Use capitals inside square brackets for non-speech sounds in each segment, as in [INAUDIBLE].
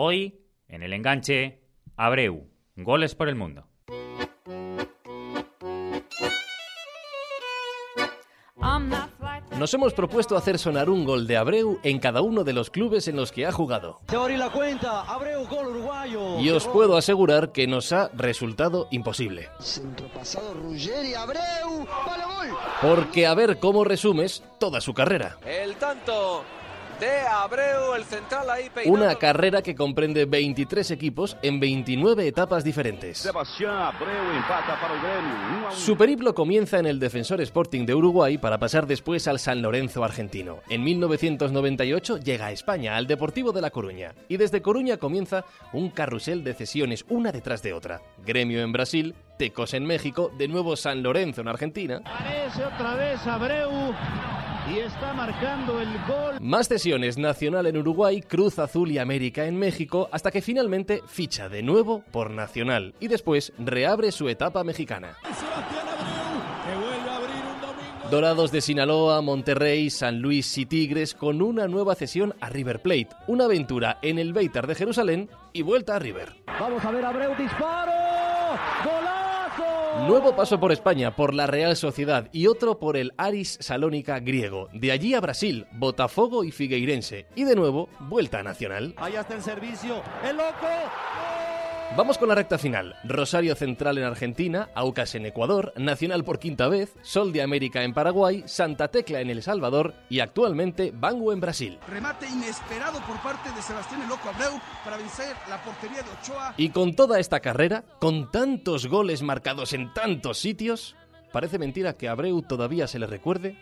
Hoy, en el enganche, Abreu, goles por el mundo. Nos hemos propuesto hacer sonar un gol de Abreu en cada uno de los clubes en los que ha jugado. la cuenta, Abreu, gol uruguayo. Y os puedo asegurar que nos ha resultado imposible. Ruggeri, Abreu, gol. Porque a ver cómo resumes toda su carrera. El tanto de Abreu, el central ahí Una carrera que comprende 23 equipos en 29 etapas diferentes. Abreu empata para el Su periplo comienza en el Defensor Sporting de Uruguay para pasar después al San Lorenzo argentino. En 1998 llega a España, al Deportivo de La Coruña. Y desde Coruña comienza un carrusel de cesiones, una detrás de otra. Gremio en Brasil, Tecos en México, de nuevo San Lorenzo en Argentina. Aparece otra vez Abreu y está marcando el gol. Más cesiones, Nacional en Uruguay, Cruz Azul y América en México, hasta que finalmente ficha de nuevo por Nacional y después reabre su etapa mexicana. Dorados de Sinaloa, Monterrey, San Luis y Tigres con una nueva cesión a River Plate, una aventura en el Beitar de Jerusalén y vuelta a River. Vamos a ver Abreu disparo. Nuevo paso por España, por la Real Sociedad y otro por el Aris Salónica griego. De allí a Brasil, Botafogo y Figueirense. Y de nuevo, vuelta Nacional. Allá está el servicio. ¡El loco! Vamos con la recta final. Rosario Central en Argentina, Aucas en Ecuador, Nacional por quinta vez, Sol de América en Paraguay, Santa Tecla en El Salvador y actualmente Bangu en Brasil. Remate inesperado por parte de Sebastián El Loco Abreu para vencer la portería de Ochoa. Y con toda esta carrera, con tantos goles marcados en tantos sitios, parece mentira que a Abreu todavía se le recuerde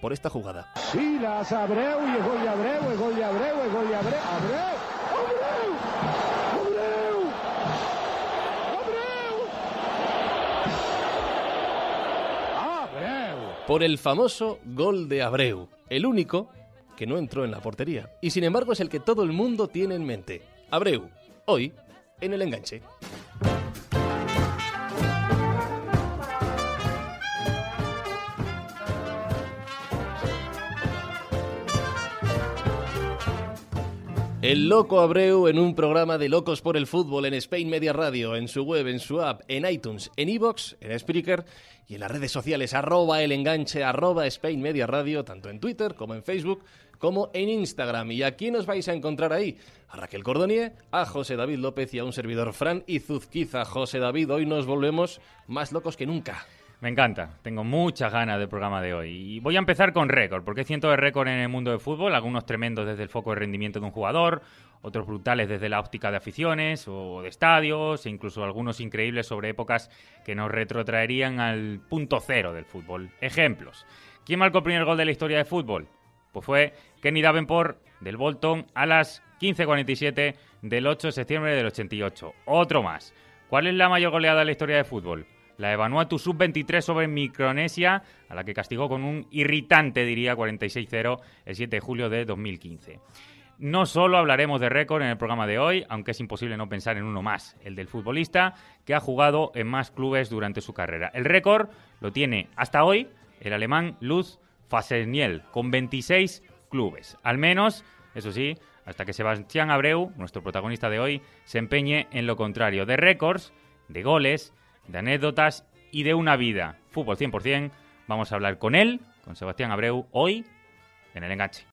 por esta jugada. Sí, las Abreu y el gol de Abreu, el gol de Abreu, el gol de Abreu. ¡Abreu! Por el famoso gol de Abreu, el único que no entró en la portería. Y sin embargo es el que todo el mundo tiene en mente. Abreu, hoy, en el enganche. El loco Abreu en un programa de Locos por el Fútbol en Spain Media Radio, en su web, en su app, en iTunes, en iBox, en Spreaker y en las redes sociales arroba el enganche, arroba Spain Media Radio, tanto en Twitter como en Facebook, como en Instagram. ¿Y aquí nos vais a encontrar ahí? A Raquel Cordonier, a José David López y a un servidor Fran y Zuzquiza. José David, hoy nos volvemos más locos que nunca. Me encanta, tengo muchas ganas del programa de hoy. Y voy a empezar con récord, porque hay cientos de récords en el mundo del fútbol, algunos tremendos desde el foco de rendimiento de un jugador, otros brutales desde la óptica de aficiones o de estadios, e incluso algunos increíbles sobre épocas que nos retrotraerían al punto cero del fútbol. Ejemplos. ¿Quién marcó el primer gol de la historia del fútbol? Pues fue Kenny Davenport del Bolton a las 15.47 del 8 de septiembre del 88. Otro más. ¿Cuál es la mayor goleada de la historia del fútbol? La Vanuatu sub-23 sobre Micronesia, a la que castigó con un irritante, diría, 46-0 el 7 de julio de 2015. No solo hablaremos de récord en el programa de hoy, aunque es imposible no pensar en uno más, el del futbolista que ha jugado en más clubes durante su carrera. El récord lo tiene hasta hoy el alemán Luz Faseniel, con 26 clubes. Al menos, eso sí, hasta que Sebastián Abreu, nuestro protagonista de hoy, se empeñe en lo contrario, de récords, de goles de anécdotas y de una vida. Fútbol 100%. Vamos a hablar con él, con Sebastián Abreu, hoy en el enganche.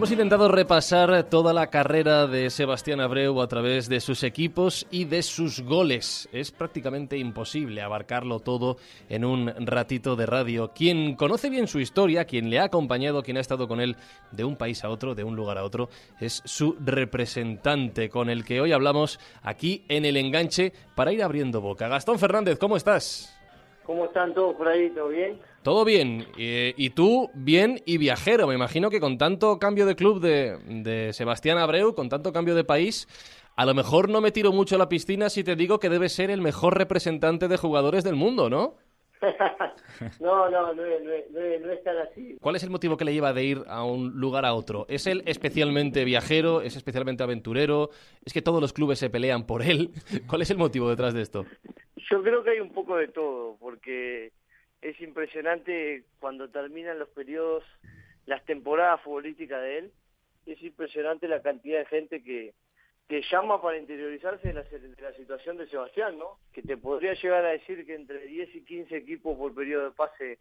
Hemos intentado repasar toda la carrera de Sebastián Abreu a través de sus equipos y de sus goles. Es prácticamente imposible abarcarlo todo en un ratito de radio. Quien conoce bien su historia, quien le ha acompañado, quien ha estado con él de un país a otro, de un lugar a otro, es su representante con el que hoy hablamos aquí en el enganche para ir abriendo boca. Gastón Fernández, ¿cómo estás? ¿Cómo están todos por ahí? ¿Todo bien? Todo bien. y tú, bien y viajero. Me imagino que con tanto cambio de club de, de, Sebastián Abreu, con tanto cambio de país, a lo mejor no me tiro mucho a la piscina si te digo que debe ser el mejor representante de jugadores del mundo, ¿no? [LAUGHS] no, no, no, no, no, no es tan así. ¿Cuál es el motivo que le lleva de ir a un lugar a otro? ¿Es él especialmente viajero? ¿Es especialmente aventurero? ¿Es que todos los clubes se pelean por él? [LAUGHS] ¿Cuál es el motivo detrás de esto? Yo creo que hay un poco de todo, porque es impresionante cuando terminan los periodos, las temporadas futbolísticas de él, es impresionante la cantidad de gente que, que llama para interiorizarse de la, de la situación de Sebastián, ¿no? Que te podría llegar a decir que entre 10 y 15 equipos por periodo de pase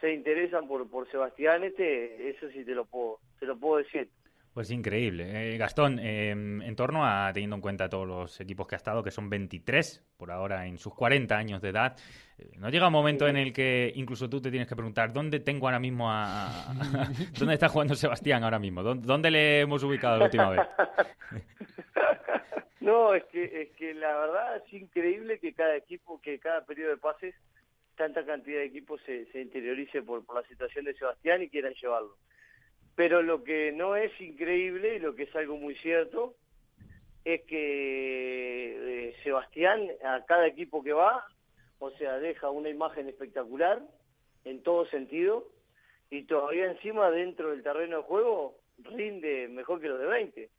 se interesan por, por Sebastián, este, eso sí te lo puedo, te lo puedo decir. Pues increíble. Eh, Gastón, eh, en torno a, teniendo en cuenta todos los equipos que ha estado, que son 23 por ahora en sus 40 años de edad, eh, ¿no llega un momento en el que incluso tú te tienes que preguntar dónde tengo ahora mismo a... [LAUGHS] ¿Dónde está jugando Sebastián ahora mismo? ¿Dónde, le hemos ubicado la última vez? [LAUGHS] No, es que, es que la verdad es increíble que cada equipo, que cada periodo de pases, tanta cantidad de equipos se, se interiorice por la situación de Sebastián y quieran llevarlo. Pero lo que no es increíble y lo que es algo muy cierto es que eh, Sebastián a cada equipo que va, o sea, deja una imagen espectacular en todo sentido y todavía encima dentro del terreno de juego rinde mejor que los de 20.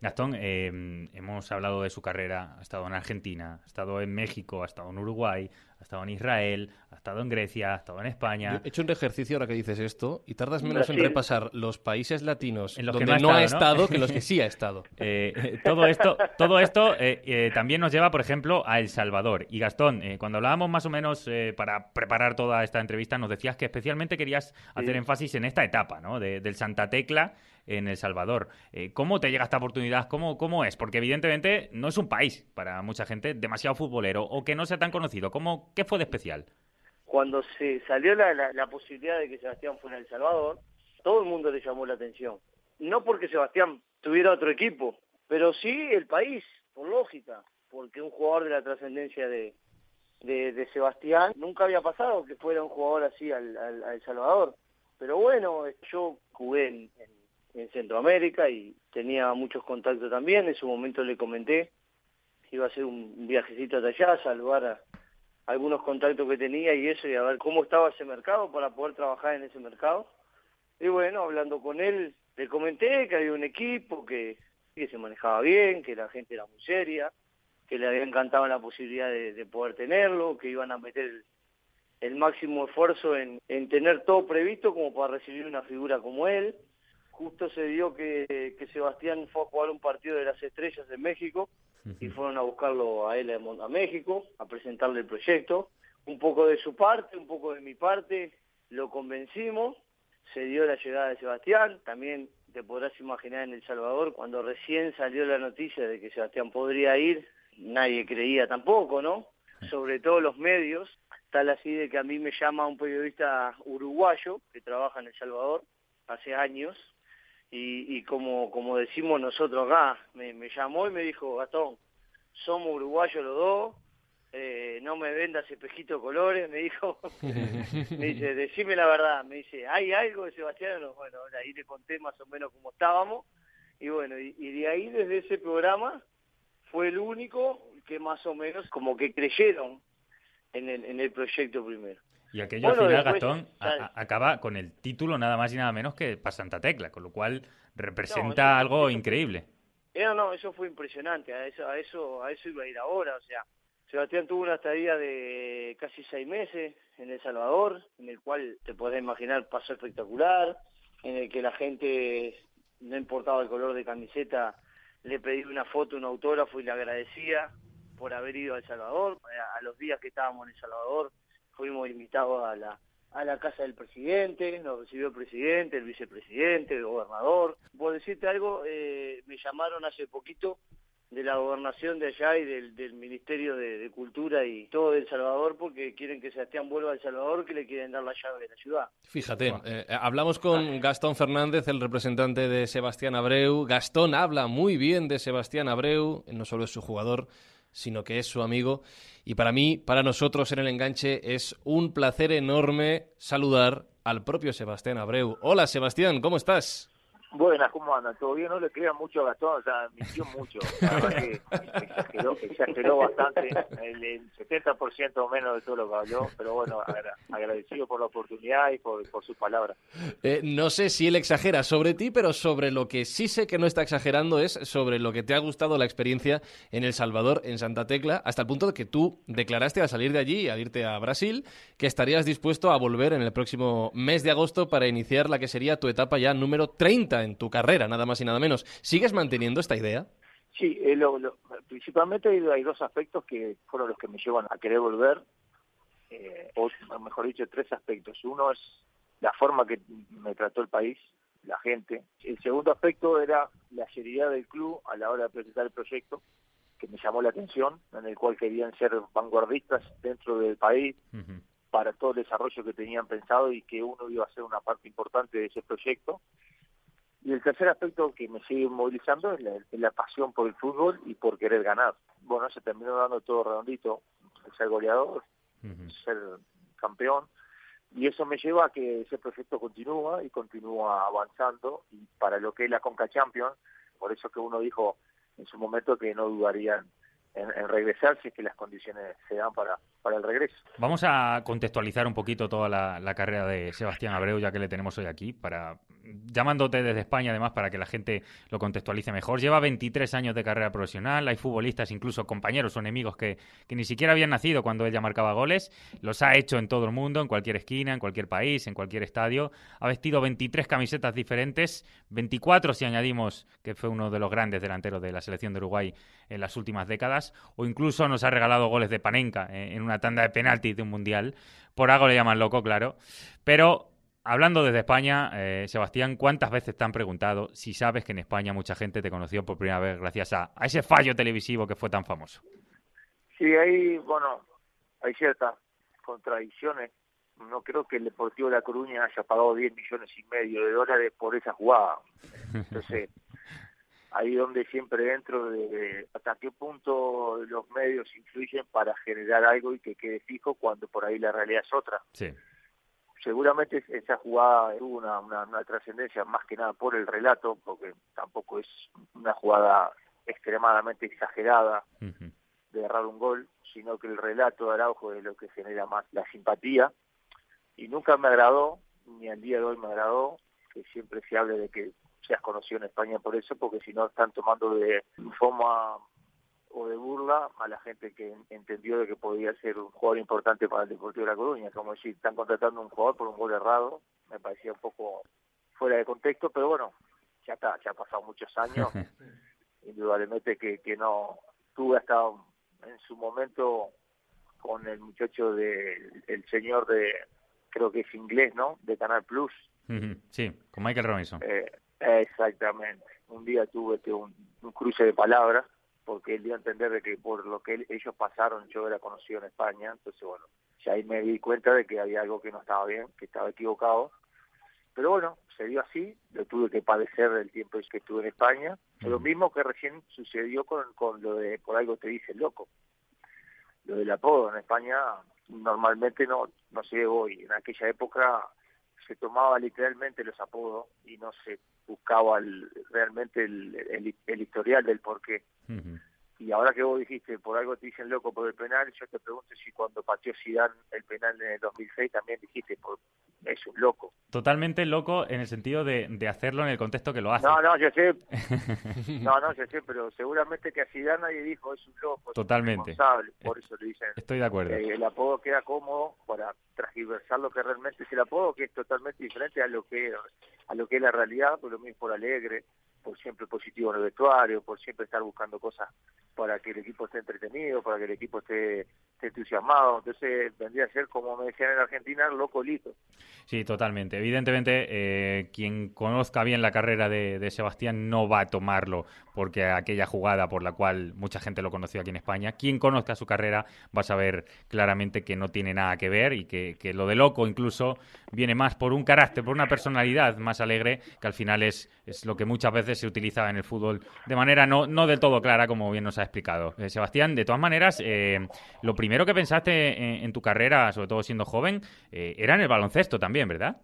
Gastón, eh, hemos hablado de su carrera, ha estado en Argentina, ha estado en México, ha estado en Uruguay, ha estado en Israel, ha estado en Grecia, ha estado en España. Yo he hecho un ejercicio ahora que dices esto y tardas menos en repasar los países latinos En los que donde no ha no ha estado, ¿no? estado que en los que [LAUGHS] sí ha estado. Eh, eh, todo esto, todo esto eh, eh, también nos lleva, por ejemplo, a El Salvador. Y Gastón, eh, cuando hablábamos más o menos eh, para preparar toda esta entrevista, nos decías que especialmente querías hacer énfasis en esta etapa, ¿no? De- del Santa Tecla en El Salvador. Eh, ¿Cómo te llega esta oportunidad? ¿Cómo, ¿Cómo es? Porque evidentemente no es un país para mucha gente demasiado futbolero o que no sea tan conocido. ¿Cómo, ¿Qué fue de especial? cuando se salió la, la, la posibilidad de que Sebastián fuera a El Salvador, todo el mundo le llamó la atención. No porque Sebastián tuviera otro equipo, pero sí el país, por lógica, porque un jugador de la trascendencia de, Sebastián nunca había pasado que fuera un jugador así al, al, Salvador. Pero bueno, yo jugué en, en, en Centroamérica y tenía muchos contactos también. En su momento le comenté que iba a hacer un viajecito hasta allá, a saludar a algunos contactos que tenía y eso, y a ver cómo estaba ese mercado para poder trabajar en ese mercado. Y bueno, hablando con él, le comenté que había un equipo que, que se manejaba bien, que la gente era muy seria, que le había encantado la posibilidad de, de poder tenerlo, que iban a meter el, el máximo esfuerzo en, en tener todo previsto como para recibir una figura como él. Justo se dio que, que Sebastián fue a jugar un partido de las estrellas en México y fueron a buscarlo a él a México, a presentarle el proyecto. Un poco de su parte, un poco de mi parte, lo convencimos, se dio la llegada de Sebastián, también te podrás imaginar en El Salvador, cuando recién salió la noticia de que Sebastián podría ir, nadie creía tampoco, ¿no? Sobre todo los medios, tal así de que a mí me llama un periodista uruguayo que trabaja en El Salvador hace años, y, y como, como decimos nosotros acá, me, me llamó y me dijo, Gastón, somos uruguayos los dos, eh, no me vendas espejito de colores, me dijo, [LAUGHS] me dice, decime la verdad, me dice, ¿hay algo de Sebastián? No, Bueno, ahí le conté más o menos cómo estábamos, y bueno, y, y de ahí desde ese programa fue el único que más o menos como que creyeron en el, en el proyecto primero. Y aquello Bueno, al final, después, Gastón, a- ¿sabes? a- acaba con el título nada más y nada menos que para Santa Tecla, con lo cual representa No, algo eso- increíble. Eh, No, no, eso fue impresionante, a eso, a eso, a eso iba a ir ahora, o sea, Sebastián tuvo una estadía de casi seis meses en El Salvador, en el cual te podés imaginar pasó espectacular, en el que la gente, no importaba el color de camiseta, le pedí una foto, un autógrafo y le agradecía por haber ido a El Salvador. A los días que estábamos en El Salvador fuimos invitados a la, a la casa del presidente, nos recibió el presidente, el vicepresidente, el gobernador. Por decirte algo, eh, me llamaron hace poquito de la gobernación de allá y del, del Ministerio de, de Cultura y todo de El Salvador porque quieren que Sebastián vuelva a El Salvador, que le quieren dar la llave de la ciudad. Fíjate, eh, hablamos con Gastón Fernández, el representante de Sebastián Abreu. Gastón habla muy bien de Sebastián Abreu, no solo es su jugador, sino que es su amigo. Y para mí, para nosotros en el enganche, es un placer enorme saludar al propio Sebastián Abreu. Hola Sebastián, ¿cómo estás? Buenas, ¿cómo andan? ¿Todo bien? No le crean mucho a Gastón, o sea, mintió mucho. Exageró, bastante, el, el 70% o menos de todo lo que habló, pero bueno, agra- agradecido por la oportunidad y por, por sus palabras. Eh, no sé si él exagera sobre ti, pero sobre lo que sí sé que no está exagerando es sobre lo que te ha gustado la experiencia en El Salvador, en Santa Tecla, hasta el punto de que tú declaraste al salir de allí, al irte a Brasil, que estarías dispuesto a volver en el próximo mes de agosto para iniciar la que sería tu etapa ya número 30 en tu carrera, nada más y nada menos. ¿Sigues manteniendo esta idea? Sí, eh, lo- lo- principalmente hay, hay dos aspectos que fueron los que me llevan a querer volver, eh, o mejor dicho, tres aspectos. Uno es la forma que me trató el país, la gente. El segundo aspecto era la seriedad del club a la hora de presentar el proyecto, que me llamó la atención, en el cual querían ser vanguardistas dentro del país para todo el desarrollo que tenían pensado y que uno iba a ser una parte importante de ese proyecto. Y el tercer aspecto que me sigue movilizando es la, pasión por el fútbol y por querer ganar. Bueno, se terminó dando todo redondito, ser goleador, ser campeón, y eso me lleva a que ese proyecto continúa y continúa avanzando, y para lo que es la Conca Champions, por eso que uno dijo en su momento que no dudarían en, en regresar si es que las condiciones se dan para, para el regreso. Vamos a contextualizar un poquito toda la, la carrera de Sebastián Abreu, ya que le tenemos hoy aquí, para llamándote desde España además para que la gente lo contextualice mejor. Lleva 23 años de carrera profesional, hay futbolistas, incluso compañeros o enemigos que, ni siquiera habían nacido cuando él ya marcaba goles, los ha hecho en todo el mundo, en cualquier esquina, en cualquier país, en cualquier estadio, ha vestido 23 camisetas diferentes, 24 si añadimos que fue uno de los grandes delanteros de la selección de Uruguay en las últimas décadas, o incluso nos ha regalado goles de Panenka eh, en una tanda de penaltis de un mundial. Por algo le llaman loco, claro. Pero hablando desde España, eh, Sebastián, ¿cuántas veces te han preguntado si sabes que en España mucha gente te conoció por primera vez gracias a, a ese fallo televisivo que fue tan famoso? Sí, ahí, bueno, hay ciertas contradicciones. No creo que el Deportivo de La Coruña haya pagado 10 millones y medio de dólares por esa jugada. Entonces, [LAUGHS] ahí donde siempre entro de, de hasta qué punto los medios influyen para generar algo y que quede fijo cuando por ahí la realidad es otra. Sí. Seguramente esa jugada tuvo una, una, una trascendencia más que nada por el relato, porque tampoco es una jugada extremadamente exagerada de errar un gol, sino que el relato de Araujo es lo que genera más la simpatía. Y nunca me agradó, ni al día de hoy me agradó, que siempre se hable de que seas conocido en España por eso, porque si no están tomando de forma o de burla a la gente que entendió de que podía ser un jugador importante para el Deportivo de La Coruña. Como decir, están contratando a un jugador por un gol errado, me parecía un poco fuera de contexto, pero bueno, ya está, ya han pasado muchos años, [LAUGHS] indudablemente que, que no tuve hasta en su momento con el muchacho de el señor de creo que es inglés, ¿no? De Canal Plus. Sí, con Michael Robinson. Eh, exactamente. Un día tuve este, un, un, cruce de palabras porque él dio a entender de que por lo que él, ellos pasaron yo era conocido en España, entonces bueno, ya ahí me di cuenta de que había algo que no estaba bien, que estaba equivocado. Pero bueno, se dio así, lo tuve que padecer el tiempo que estuve en España. Lo mismo que recién sucedió con, con lo de por algo te dice loco. Lo del apodo en España normalmente no, no se llevó y en aquella época se tomaba literalmente los apodos y no se buscaba el, realmente el, el, historial del por qué. Uh. Y ahora que vos dijiste, por algo te dicen loco por el penal, yo te pregunto si cuando pateó Zidane el penal en el 2006 también dijiste, por, es un loco. Totalmente loco en el sentido de, de, hacerlo en el contexto que lo hace. No, no, yo sé. [LAUGHS] no, no, yo sé, pero seguramente que a Zidane nadie dijo, es un loco. Totalmente. Es por eso le dicen. Estoy de acuerdo. Eh, el apodo queda cómodo para transgiversar lo que realmente es el apodo, que es totalmente diferente a lo que, a lo que es la realidad, por lo mismo por alegre, por siempre positivo en el vestuario, por siempre estar buscando cosas para que el equipo esté entretenido, para que el equipo esté, entusiasmado. Entonces vendría a ser, como me decían en Argentina, locolito. Sí, totalmente. Evidentemente, eh, quien conozca bien la carrera de, de, Sebastián no va a tomarlo porque aquella jugada por la cual mucha gente lo conoció aquí en España, quien conozca su carrera va a saber claramente que no tiene nada que ver y que, que lo de loco incluso viene más por un carácter, por una personalidad más alegre, que al final es, es lo que muchas veces se utiliza en el fútbol de manera no, no del todo clara, como bien nos ha explicado. Eh, Sebastián, de todas maneras, eh, lo primero que pensaste en, en, tu carrera, sobre todo siendo joven, eh, era en el baloncesto también, ¿verdad?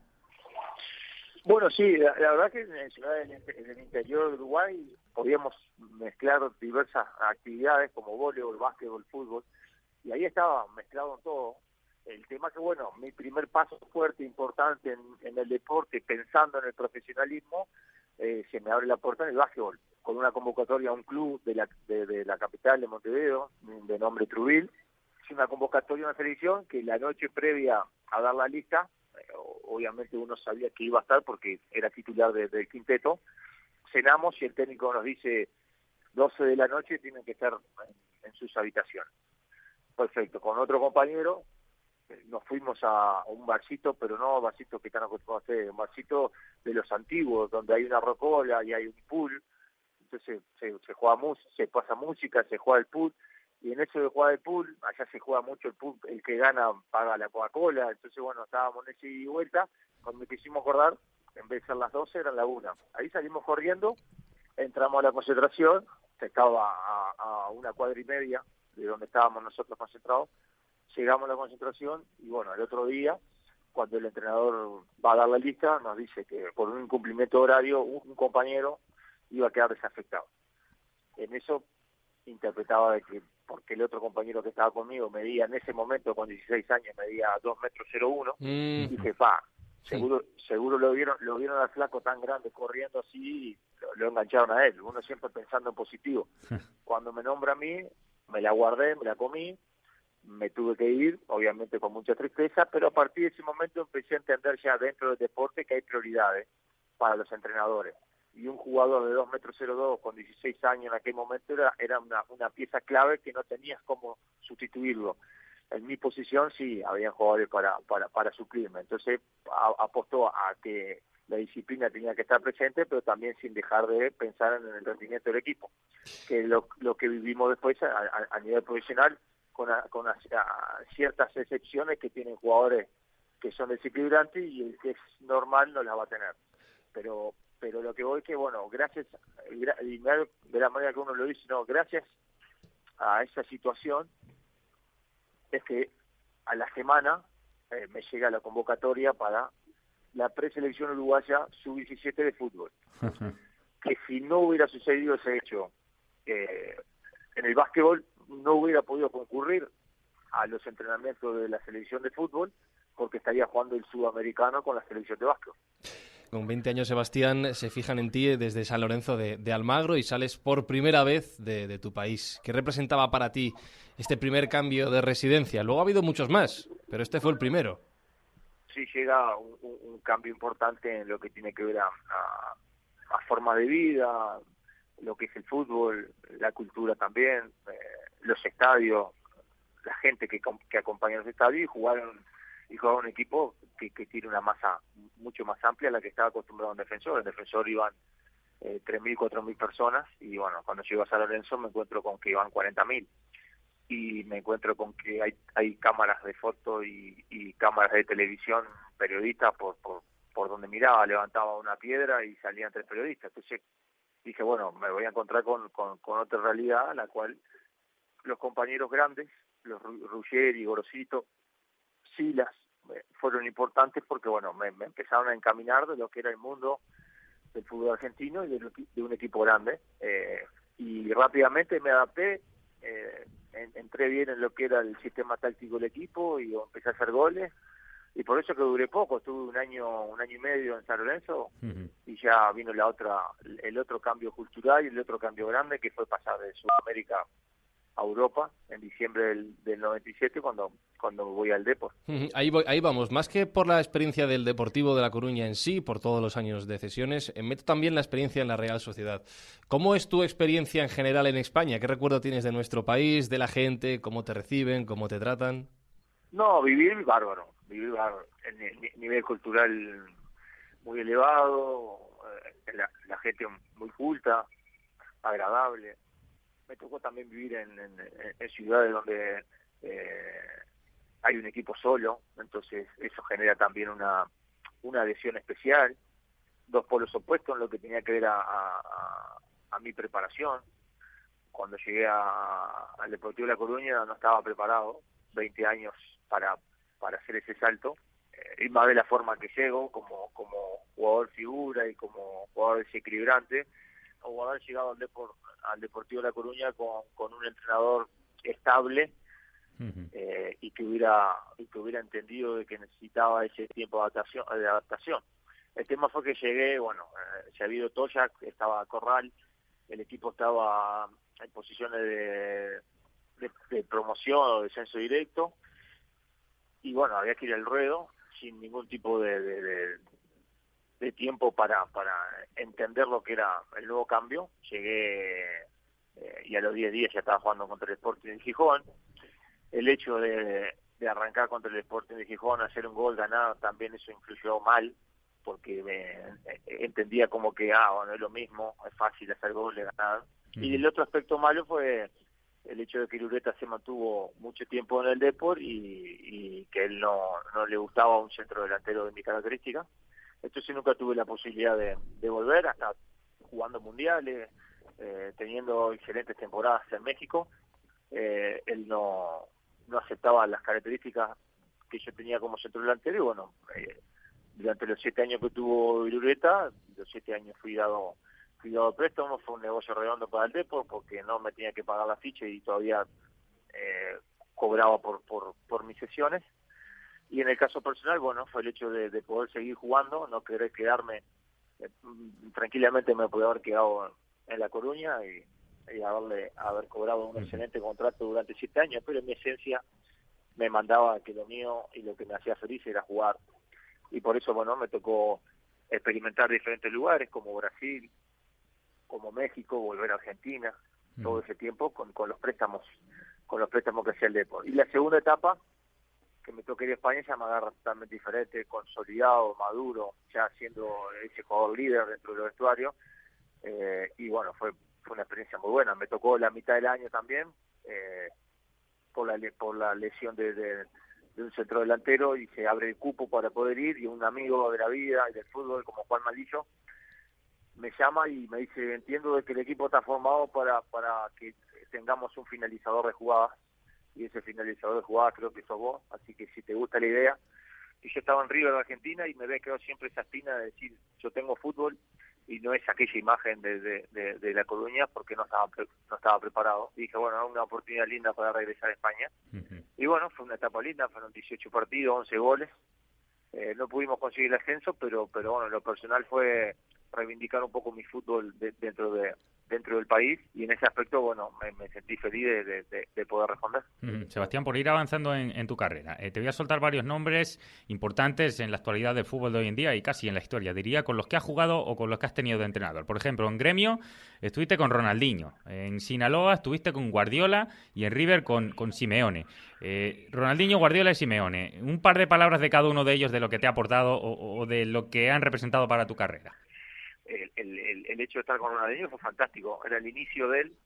Bueno, sí, la, verdad que en ciudades del, interior de Uruguay podíamos mezclar diversas actividades como voleibol, básquetbol, fútbol, y ahí estaba mezclado todo. El tema que, bueno, mi primer paso fuerte, importante en, el deporte, pensando en el profesionalismo, eh, se me abre la puerta en el básquetbol, con una convocatoria a un club de la, de, la capital de Montevideo, de nombre Trubil. Una convocatoria una selección que la noche previa a dar la lista obviamente uno sabía que iba a estar porque era titular del quinteto. Cenamos y el técnico nos dice 12 de la noche tienen que estar en, sus habitaciones. Perfecto, con otro compañero eh, nos fuimos a, un barcito, pero no barcito que están acostumbrados a un barcito de los antiguos, donde hay una rocola y hay un pool, entonces se, se juega se pasa música, se juega el pool, y en eso de jugar el pool, allá se juega mucho el pool, el que gana paga la Coca-Cola, entonces bueno, estábamos en ese y vuelta, cuando quisimos acordar, en vez de ser las 12 eran la 1. Ahí salimos corriendo, entramos a la concentración, se estaba a, una cuadra y media de donde estábamos nosotros concentrados, llegamos a la concentración y bueno, el otro día, cuando el entrenador va a dar la lista, nos dice que por un incumplimiento horario un compañero iba a quedar desafectado. En eso interpretaba de que porque el otro compañero que estaba conmigo medía en ese momento con 16 años medía 2 metros 01 y dije pa seguro seguro lo vieron lo vieron al flaco tan grande corriendo así y lo, engancharon a él. Uno siempre pensando en positivo. Cuando me nombra a mí me la guardé me la comí me tuve que ir obviamente con mucha tristeza pero a partir de ese momento empecé a entender ya dentro del deporte que hay prioridades para los entrenadores y un jugador de 2 metros 02 con 16 años en aquel momento era, era una, una pieza clave que no tenías cómo sustituirlo. En mi posición sí, había jugadores para, para, para suplirme. Entonces apostó a que la disciplina tenía que estar presente, pero también sin dejar de pensar en el rendimiento del equipo, que lo, lo que vivimos después a, nivel profesional, con, con ciertas excepciones que tienen jugadores que son desequilibrantes y el que es normal no las va a tener. Pero pero lo que voy que, bueno, gracias, y de la manera que uno lo dice, no, gracias a esa situación, es que a la semana eh, me llega la convocatoria para la preselección uruguaya sub-17 de fútbol. [LAUGHS] que si no hubiera sucedido ese hecho eh, en el básquetbol, no hubiera podido concurrir a los entrenamientos de la selección de fútbol porque estaría jugando el sudamericano con la selección de básquetbol. Con 20 años, Sebastián, se fijan en ti desde San Lorenzo de, Almagro y sales por primera vez de, tu país. ¿Qué representaba para ti este primer cambio de residencia? Luego ha habido muchos más, pero este fue el primero. Sí, llega un, cambio importante en lo que tiene que ver a, forma de vida, lo que es el fútbol, la cultura también, eh, los estadios, la gente que, que acompaña los estadios y jugaron y jugaba un equipo que, que tiene una masa mucho más amplia a la que estaba acostumbrado un defensor. En defensor iban eh, 3.000, 4.000 personas y bueno, cuando llego a San Lorenzo me encuentro con que iban 40.000 y me encuentro con que hay, hay cámaras de foto y, y cámaras de televisión, periodistas por, por, por donde miraba, levantaba una piedra y salían tres periodistas. Entonces dije, bueno, me voy a encontrar con, con, con otra realidad, la cual los compañeros grandes, los Ruggeri, Gorosito, Silas, eh, fueron importantes porque, bueno, me, empezaron a encaminar de lo que era el mundo del fútbol argentino y de, un equipo grande. Eh, y rápidamente me adapté, eh, entré bien en lo que era el sistema táctico del equipo y empecé a hacer goles. Y por eso que duré poco, estuve un año, un año y medio en San Lorenzo y ya vino la otra, el otro cambio cultural y el otro cambio grande que fue pasar de Sudamérica a Europa en diciembre del, del 97 cuando cuando voy al Depor. Ahí, ahí vamos, más que por la experiencia del Deportivo de La Coruña en sí, por todos los años de cesiones, eh, meto también la experiencia en la Real Sociedad. ¿Cómo es tu experiencia en general en España? ¿Qué recuerdo tienes de nuestro país, de la gente, cómo te reciben, cómo te tratan? No, vivir bárbaro, vivir bárbaro. El nivel cultural muy elevado, eh, la, la gente muy culta, agradable me tocó también vivir en, en, ciudades donde eh, hay un equipo solo, entonces eso genera también una, una adhesión especial, dos polos opuestos en lo que tenía que ver a, a, mi preparación. Cuando llegué al Deportivo de La Coruña no estaba preparado, 20 años para, para hacer ese salto, y más de la forma que llego, como, como jugador figura y como jugador desequilibrante, o haber llegado al, al Deportivo de La Coruña con, con un entrenador estable eh, y que hubiera y que hubiera entendido de que necesitaba ese tiempo de adaptación, de adaptación. El tema fue que llegué, bueno, eh, se ha habido Toya, estaba Corral, el equipo estaba en posiciones de, de, promoción o descenso directo, y bueno, había que ir al ruedo sin ningún tipo de, de, tiempo para, para entender lo que era el nuevo cambio. Llegué eh, y a los 10 días ya estaba jugando contra el Sporting de Gijón. El hecho de, de arrancar contra el Sporting de Gijón, hacer un gol ganado, también eso influyó mal porque me, eh, entendía como que, ah, bueno, es lo mismo, es fácil hacer gol de ganar. Y el otro aspecto malo fue el hecho de que Lureta se mantuvo mucho tiempo en el Depor y, que él no, no le gustaba un centro delantero de mi característica. Entonces nunca tuve la posibilidad de, volver, hasta jugando mundiales, eh, teniendo excelentes temporadas en México. Eh, él no, no aceptaba las características que yo tenía como centro delantero y bueno, durante los siete años que tuvo Virureta, los siete años fui dado fui dado préstamo, fue un negocio redondo para el Depor porque no me tenía que pagar la ficha y todavía eh, cobraba por, por, por mis sesiones. Y en el caso personal, bueno, fue el hecho de, poder seguir jugando, no querer quedarme, eh, tranquilamente me podía haber quedado en La Coruña y, y haberle, haber cobrado un excelente contrato durante siete años, pero en mi esencia me mandaba que lo mío y lo que me hacía feliz era jugar y por eso, bueno, me tocó experimentar diferentes lugares como Brasil, como México, volver a Argentina, todo ese tiempo con, con los préstamos, con los préstamos que hacía el deporte. Y la segunda etapa, que me tocó ir a España, ya me agarra totalmente diferente, consolidado, maduro, ya siendo ese jugador líder dentro del vestuario. Eh, y bueno, fue, fue una experiencia muy buena. Me tocó la mitad del año también, eh, por, la, por la lesión de de un centro delantero y se abre el cupo para poder ir y un amigo de la vida y del fútbol como Juan Malillo me llama y me dice entiendo de que el equipo está formado para para que tengamos un finalizador de jugadas y ese finalizador de jugadas creo que sos vos así que si te gusta la idea y yo estaba en Río de Argentina y me ve quedado siempre esa espina de decir yo tengo fútbol y no es aquella imagen de, de, de, la Coruña porque no estaba no estaba preparado. Y dije, bueno, una oportunidad linda para regresar a España. Y bueno, fue una etapa linda, fueron 18 partidos, 11 goles. Eh, no pudimos conseguir el ascenso, pero pero bueno, lo personal fue reivindicar un poco mi fútbol dentro de, dentro del país y en ese aspecto, bueno, me, sentí feliz de, poder responder. Sebastián, por ir avanzando en, tu carrera, eh, te voy a soltar varios nombres importantes en la actualidad del fútbol de hoy en día y casi en la historia, diría, con los que has jugado o con los que has tenido de entrenador. Por ejemplo, en Gremio estuviste con Ronaldinho, en Sinaloa estuviste con Guardiola y en River con, con Simeone. Eh, Ronaldinho, Guardiola y Simeone, un par de palabras de cada uno de ellos de lo que te ha aportado o de lo que han representado para tu carrera el, el, hecho de estar con Ronaldinho fue fantástico. Era el inicio de él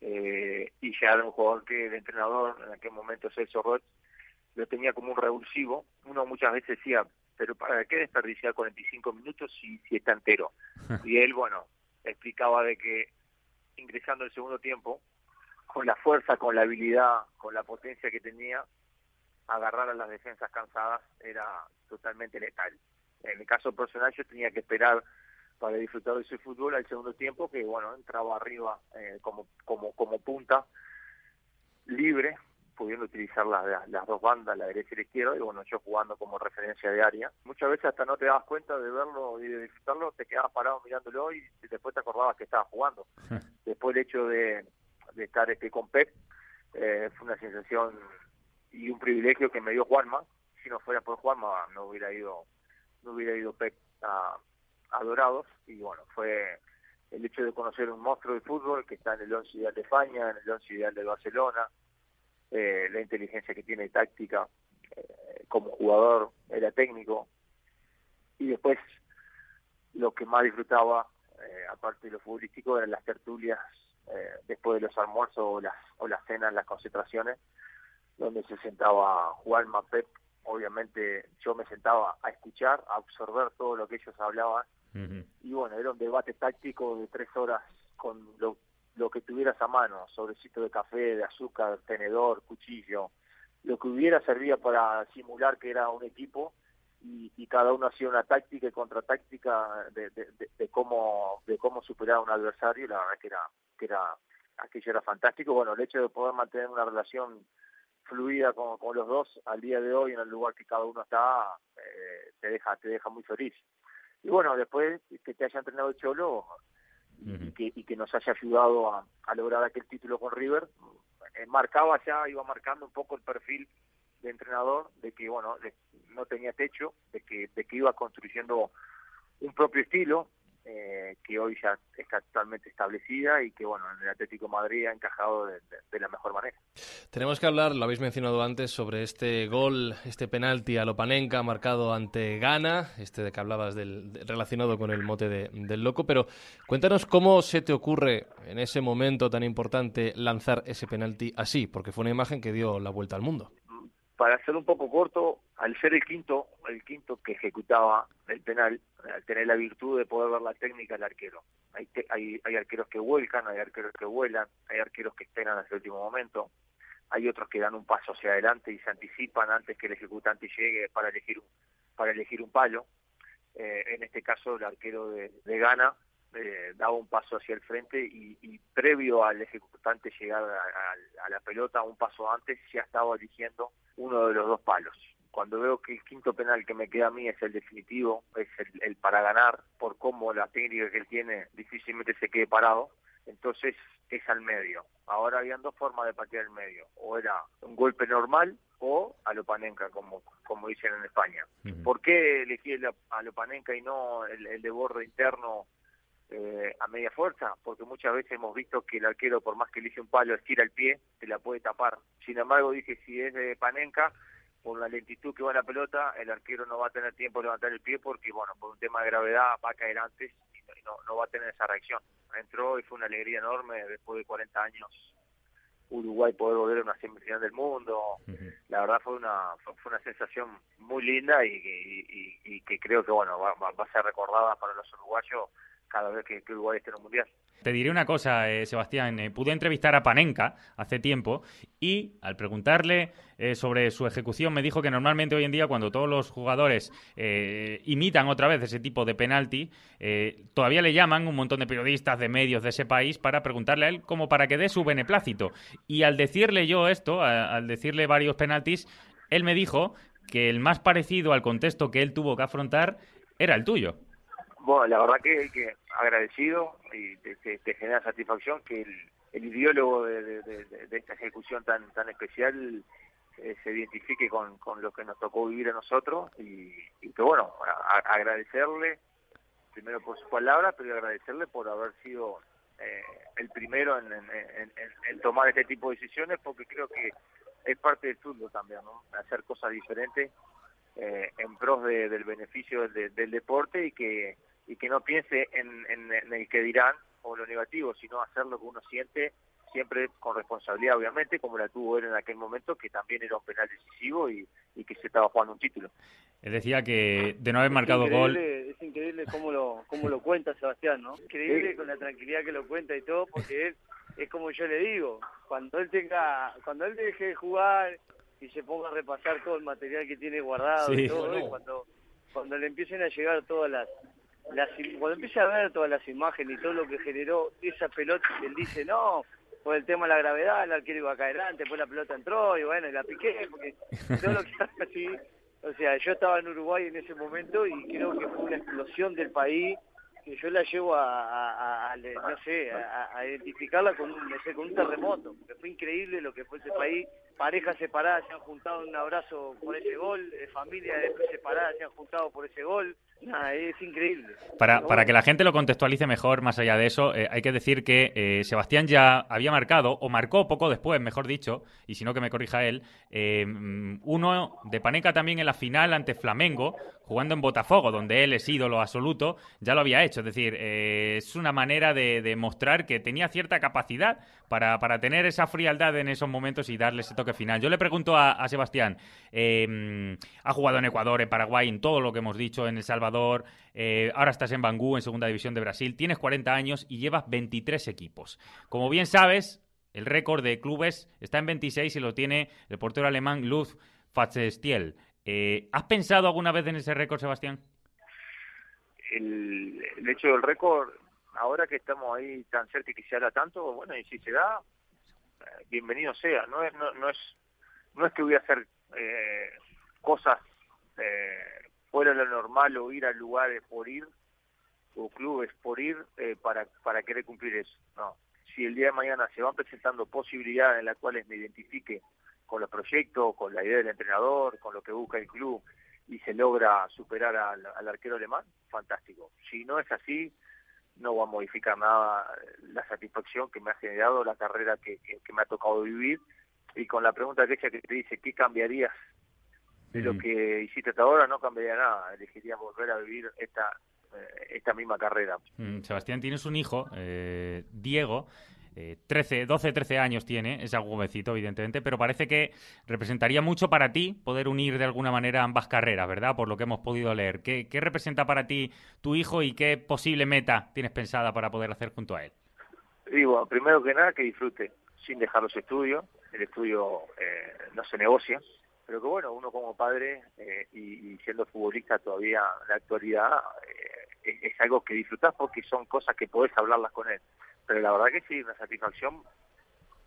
eh, y ya era un jugador que el entrenador, en aquel momento Celso Roth, lo tenía como un revulsivo. Uno muchas veces decía, pero ¿para qué desperdiciar 45 minutos si, si está entero? [LAUGHS] Y él, bueno, explicaba de que ingresando el segundo tiempo, con la fuerza, con la habilidad, con la potencia que tenía, agarrar a las defensas cansadas era totalmente letal. En el caso personal yo tenía que esperar para disfrutar de ese fútbol al segundo tiempo que bueno entraba arriba eh, como como como punta libre pudiendo utilizar las, las dos bandas la derecha y la izquierda y bueno yo jugando como referencia de área. Muchas veces hasta no te dabas cuenta de verlo y de disfrutarlo te quedabas parado mirándolo y después te acordabas que estabas jugando. Después el hecho de, de estar este con Pep eh, fue una sensación y un privilegio que me dio Juanma. Si no fuera por Juanma no hubiera ido no hubiera ido Pep a adorados y bueno, fue el hecho de conocer un monstruo de fútbol que está en el once ideal de España, en el once ideal de Barcelona, eh, la inteligencia que tiene táctica eh, como jugador, era técnico y después lo que más disfrutaba, eh, aparte de lo futbolístico, eran las tertulias después de los almuerzos o las, o las cenas, las concentraciones, donde se sentaba Juan Pep obviamente yo me sentaba a escuchar, a absorber todo lo que ellos hablaban y bueno, era un debate táctico de tres horas con lo, lo que tuvieras a mano, sobrecito de café, de azúcar, tenedor, cuchillo, lo que hubiera servía para simular que era un equipo y, cada uno hacía una táctica y contratáctica de, de, cómo de cómo superar a un adversario la verdad que era que era aquello era fantástico. Bueno el hecho de poder mantener una relación fluida con, con los dos al día de hoy en el lugar que cada uno está eh, te deja te deja muy feliz y bueno después que te haya entrenado el cholo y, que, y que nos haya ayudado a, a lograr aquel título con River eh, marcaba ya iba marcando un poco el perfil de entrenador de que bueno no tenía techo de que de que iba construyendo un propio estilo eh, que hoy ya está totalmente establecida y que bueno en el Atlético Madrid ha encajado de, la mejor manera. Tenemos que hablar, lo habéis mencionado antes, sobre este gol, este penalti a Lopanenka marcado ante Ghana, este de que hablabas del, relacionado con el mote del loco, pero cuéntanos cómo se te ocurre en ese momento tan importante lanzar ese penalti así, porque fue una imagen que dio la vuelta al mundo para ser un poco corto, al ser el quinto, el quinto que ejecutaba el penal, al tener la virtud de poder ver la técnica del arquero. Hay, arqueros que vuelcan, hay arqueros que vuelan, hay arqueros que esperan hasta el último momento, hay otros que dan un paso hacia adelante y se anticipan antes que el ejecutante llegue para elegir para elegir un palo. Eh, en este caso, el arquero de, de Ghana eh, daba un paso hacia el frente y, y previo al ejecutante llegar a, a, la pelota, un paso antes, ya estaba eligiendo uno de los dos palos. Cuando veo que el quinto penal que me queda a mí es el definitivo, es el, para ganar, por cómo la técnica que él tiene difícilmente se quede parado, entonces es al medio. Ahora habían dos formas de patear el medio, o era un golpe normal o a Lopanenka, como, como dicen en España. ¿Por qué elegí a Lopanenka y no el, el de borde interno eh, a media fuerza, porque muchas veces hemos visto que el arquero, por más que elige un palo, estira el pie, te la puede tapar. Sin embargo, dije, si es de Panenka, por la lentitud que va la pelota, el arquero no va a tener tiempo de levantar el pie porque, bueno, por un tema de gravedad va a caer antes y no, no va a tener esa reacción. Entró y fue una alegría enorme después de 40 años Uruguay poder volver a una semifinal del mundo. La verdad fue una fue una sensación muy linda y, y, y, que creo que bueno va, va, a ser recordada para los uruguayos Te diré una cosa, eh, Sebastián. Eh, pude entrevistar a Panenka hace tiempo y al preguntarle eh, sobre su ejecución me dijo que normalmente hoy en día cuando todos los jugadores imitan otra vez ese tipo de penalti, todavía le llaman un montón de periodistas de medios de ese país para preguntarle a él como para que dé su beneplácito. Y al decirle yo esto, al decirle varios penaltis, él me dijo que el más parecido al contexto que él tuvo que afrontar era el tuyo. Bueno, la verdad que, que agradecido y te, genera satisfacción que el, el ideólogo de, esta ejecución tan tan especial eh, se identifique con, con lo que nos tocó vivir a nosotros y, que bueno, agradecerle primero por sus palabras, pero agradecerle por haber sido eh, el primero en, en, tomar este tipo de decisiones porque creo que es parte del fútbol también, ¿no? Hacer cosas diferentes eh, en pros del beneficio del deporte y que y que no piense en, en, el que dirán o lo negativo, sino hacer lo que uno siente siempre con responsabilidad, obviamente, como la tuvo él en aquel momento, que también era un penal decisivo y, y que se estaba jugando un título. Él decía que de no haber marcado gol... Es increíble cómo lo, cómo lo cuenta Sebastián, ¿no? Increíble con la tranquilidad que lo cuenta y todo, porque él, es como yo le digo, cuando él tenga, cuando él deje de jugar y se ponga a repasar todo el material que tiene guardado y todo, y cuando, cuando le empiecen a llegar todas las cuando empieza a ver todas las imágenes y todo lo que generó esa pelota, él dice, no, por el tema de la gravedad, el arquero iba a caer antes, después la pelota entró y bueno, y la piqué, porque [LAUGHS] todo lo que así, o sea, yo estaba en Uruguay en ese momento y creo que fue una explosión del país que yo la llevo a, no sé, a, identificarla con un, no sé, con un terremoto, porque fue increíble lo que fue ese país, parejas separadas se han juntado en un abrazo por ese gol, eh, familias separadas se han juntado por ese gol, es increíble. Para, para que la gente lo contextualice mejor, más allá de eso, eh, hay que decir que eh, Sebastián ya había marcado, o marcó poco después, mejor dicho, y si no que me corrija él, eh, uno de Paneca también en la final ante Flamengo, jugando en Botafogo, donde él es ídolo absoluto, ya lo había hecho. Es decir, es una manera de, mostrar que tenía cierta capacidad para, para, tener esa frialdad en esos momentos y darle ese toque final. Yo le pregunto a, a Sebastián, ha jugado en Ecuador, en Paraguay, en todo lo que hemos dicho, en El Salvador, eh, ahora estás en Bangú, en Segunda División de Brasil, tienes 40 años y llevas 23 equipos. Como bien sabes, El récord de clubes está en 26 y lo tiene el portero alemán Luz Fatzestiel. Eh, ¿Has pensado alguna vez en ese récord, Sebastián? El, hecho del récord, ahora que estamos ahí tan cerca y que se habla tanto, bueno, y si se da, eh, bienvenido sea. No es, no, no es, no es que voy a hacer eh, cosas eh, fuera lo normal o ir a lugares por ir o clubes por ir eh, para, para querer cumplir eso. No. Si el día de mañana se van presentando posibilidades en las cuales me identifique con los proyectos, con la idea del entrenador, con lo que busca el club y se logra superar al, al arquero alemán, fantástico. Si no es así, no va a modificar nada la satisfacción que me ha generado la carrera que, que, que me ha tocado vivir y con la pregunta que ella que te dice, ¿qué cambiarías de lo que hiciste hasta ahora? No cambiaría nada, elegiría volver a vivir esta eh, esta misma carrera. Mm, Sebastián, tienes un hijo, eh, Diego, eh, 13, 12, 13 años tiene, es algo jovencito, evidentemente, pero parece que representaría mucho para ti poder unir de alguna manera ambas carreras, ¿verdad? Por lo que hemos podido leer. ¿Qué, qué representa para ti tu hijo y qué posible meta tienes pensada para poder hacer junto a él? Digo, primero que nada, que disfrute, sin dejar los estudios. El estudio eh, no se negocia, pero que bueno, uno como padre eh, y, y, siendo futbolista todavía en la actualidad, eh, es, algo que disfrutás porque son cosas que podés hablarlas con él. Pero la verdad que sí, una satisfacción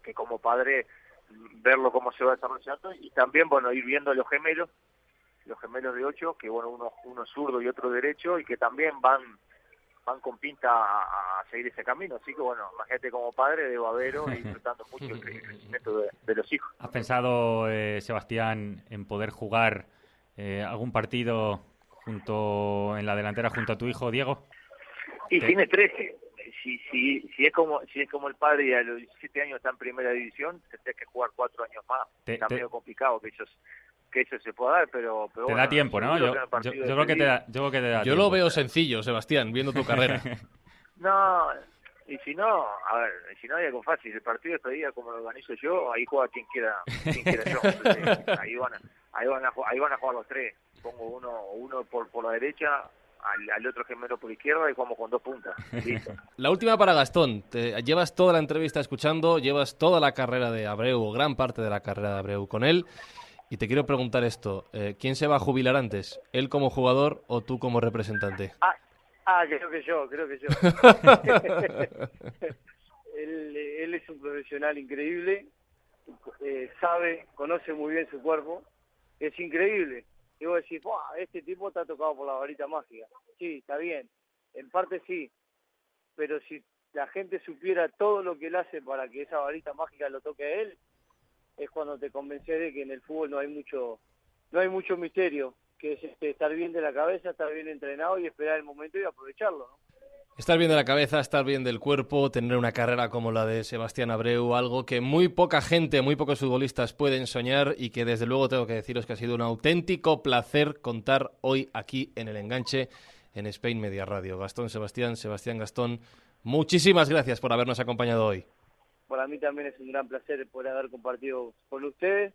que como padre verlo cómo se va desarrollando y también, bueno, ir viendo los gemelos, los gemelos de ocho, que bueno, uno, uno zurdo y otro derecho y que también van van con pinta a, a, seguir ese camino. Así que bueno, imagínate como padre de Babero [LAUGHS] disfrutando mucho el crecimiento de, de, los hijos. ¿Has pensado, eh, Sebastián, en poder jugar eh, algún partido junto en la delantera junto a tu hijo Diego? Y ¿Te... tiene 13. Si, si, si, es como, si es como el padre y a los 17 años está en primera división, tendría que jugar cuatro años más. Te, está te... medio complicado que ellos que eso se pueda dar, pero... pero te bueno, da tiempo, ¿no? Yo, yo, yo, creo que te da, yo creo que te da Yo tiempo. lo veo sencillo, Sebastián, viendo tu carrera. [LAUGHS] no, y si no, a ver, si no hay algo fácil, el partido este día como lo organizo yo, ahí juega quien quiera, quien quiera yo. [LAUGHS] ahí, van a, ahí, van a, ahí van a jugar los tres. Pongo uno, uno por, por la derecha, al, al, otro gemelo por izquierda y jugamos con dos puntas. Listo. [LAUGHS] La última para Gastón. Te llevas toda la entrevista escuchando, llevas toda la carrera de Abreu, gran parte de la carrera de Abreu con él. Y te quiero preguntar esto, eh, ¿quién se va a jubilar antes? ¿Él como jugador o tú como representante? Ah, ah creo que yo, creo que yo. [LAUGHS] él, él, es un profesional increíble, eh, sabe, conoce muy bien su cuerpo, es increíble. Y vos decís, este tipo está tocado por la varita mágica. Sí, está bien, en parte sí, pero si la gente supiera todo lo que él hace para que esa varita mágica lo toque a él, es cuando te convences de que en el fútbol no hay mucho no hay mucho misterio, que es este, estar bien de la cabeza, estar bien entrenado y esperar el momento y aprovecharlo. ¿no? Estar bien de la cabeza, estar bien del cuerpo, tener una carrera como la de Sebastián Abreu, algo que muy poca gente, muy pocos futbolistas pueden soñar y que desde luego tengo que deciros que ha sido un auténtico placer contar hoy aquí en el enganche en Spain Media Radio. Gastón Sebastián, Sebastián Gastón, muchísimas gracias por habernos acompañado hoy para mí también es un gran placer poder haber compartido con ustedes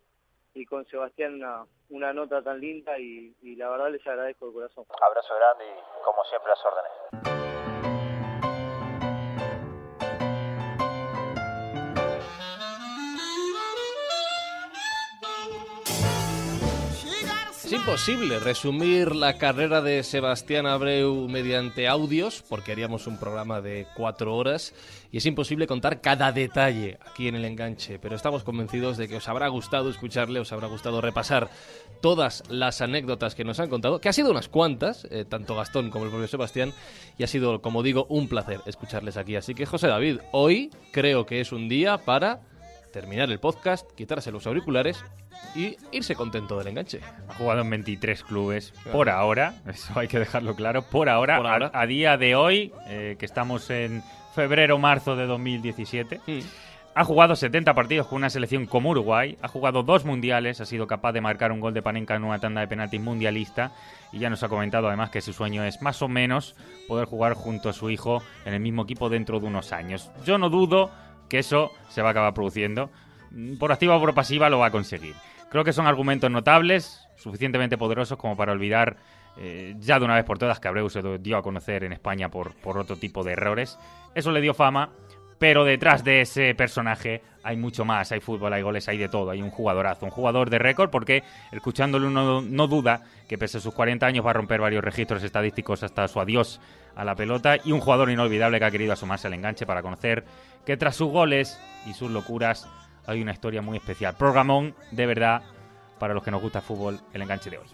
y con Sebastián una, una nota tan linda y, y, la verdad les agradezco de corazón. Abrazo grande y como siempre las órdenes. Imposible resumir la carrera de Sebastián Abreu mediante audios, porque haríamos un programa de cuatro horas, y es imposible contar cada detalle aquí en el enganche, pero estamos convencidos de que os habrá gustado escucharle, os habrá gustado repasar todas las anécdotas que nos han contado, que ha sido unas cuantas, eh, tanto Gastón como el propio Sebastián, y ha sido, como digo, un placer escucharles aquí. Así que, José David, hoy creo que es un día para terminar el podcast, quitarse los auriculares y irse contento del enganche. Ha jugado en 23 clubes por ahora, [LAUGHS] eso hay que dejarlo claro, por ahora, por ahora. A, a, día de hoy, eh, que estamos en febrero-marzo de 2017. Mm. Ha jugado 70 partidos con una selección como Uruguay, ha jugado dos mundiales, ha sido capaz de marcar un gol de Panenka en una tanda de penaltis mundialista y ya nos ha comentado además que su sueño es más o menos poder jugar junto a su hijo en el mismo equipo dentro de unos años. Yo no dudo que eso se va a acabar produciendo. Por activa o por pasiva lo va a conseguir. Creo que son argumentos notables, suficientemente poderosos como para olvidar eh, ya de una vez por todas que Abreu se dio a conocer en España por, por otro tipo de errores. Eso le dio fama, Pero detrás de ese personaje hay mucho más, hay fútbol, hay goles, hay de todo, hay un jugadorazo, un jugador de récord porque escuchándolo uno no duda que pese a sus 40 años va a romper varios registros estadísticos hasta su adiós a la pelota y un jugador inolvidable que ha querido asomarse al enganche para conocer que tras sus goles y sus locuras hay una historia muy especial. Programón, de verdad, para los que nos gusta el fútbol, el enganche de hoy.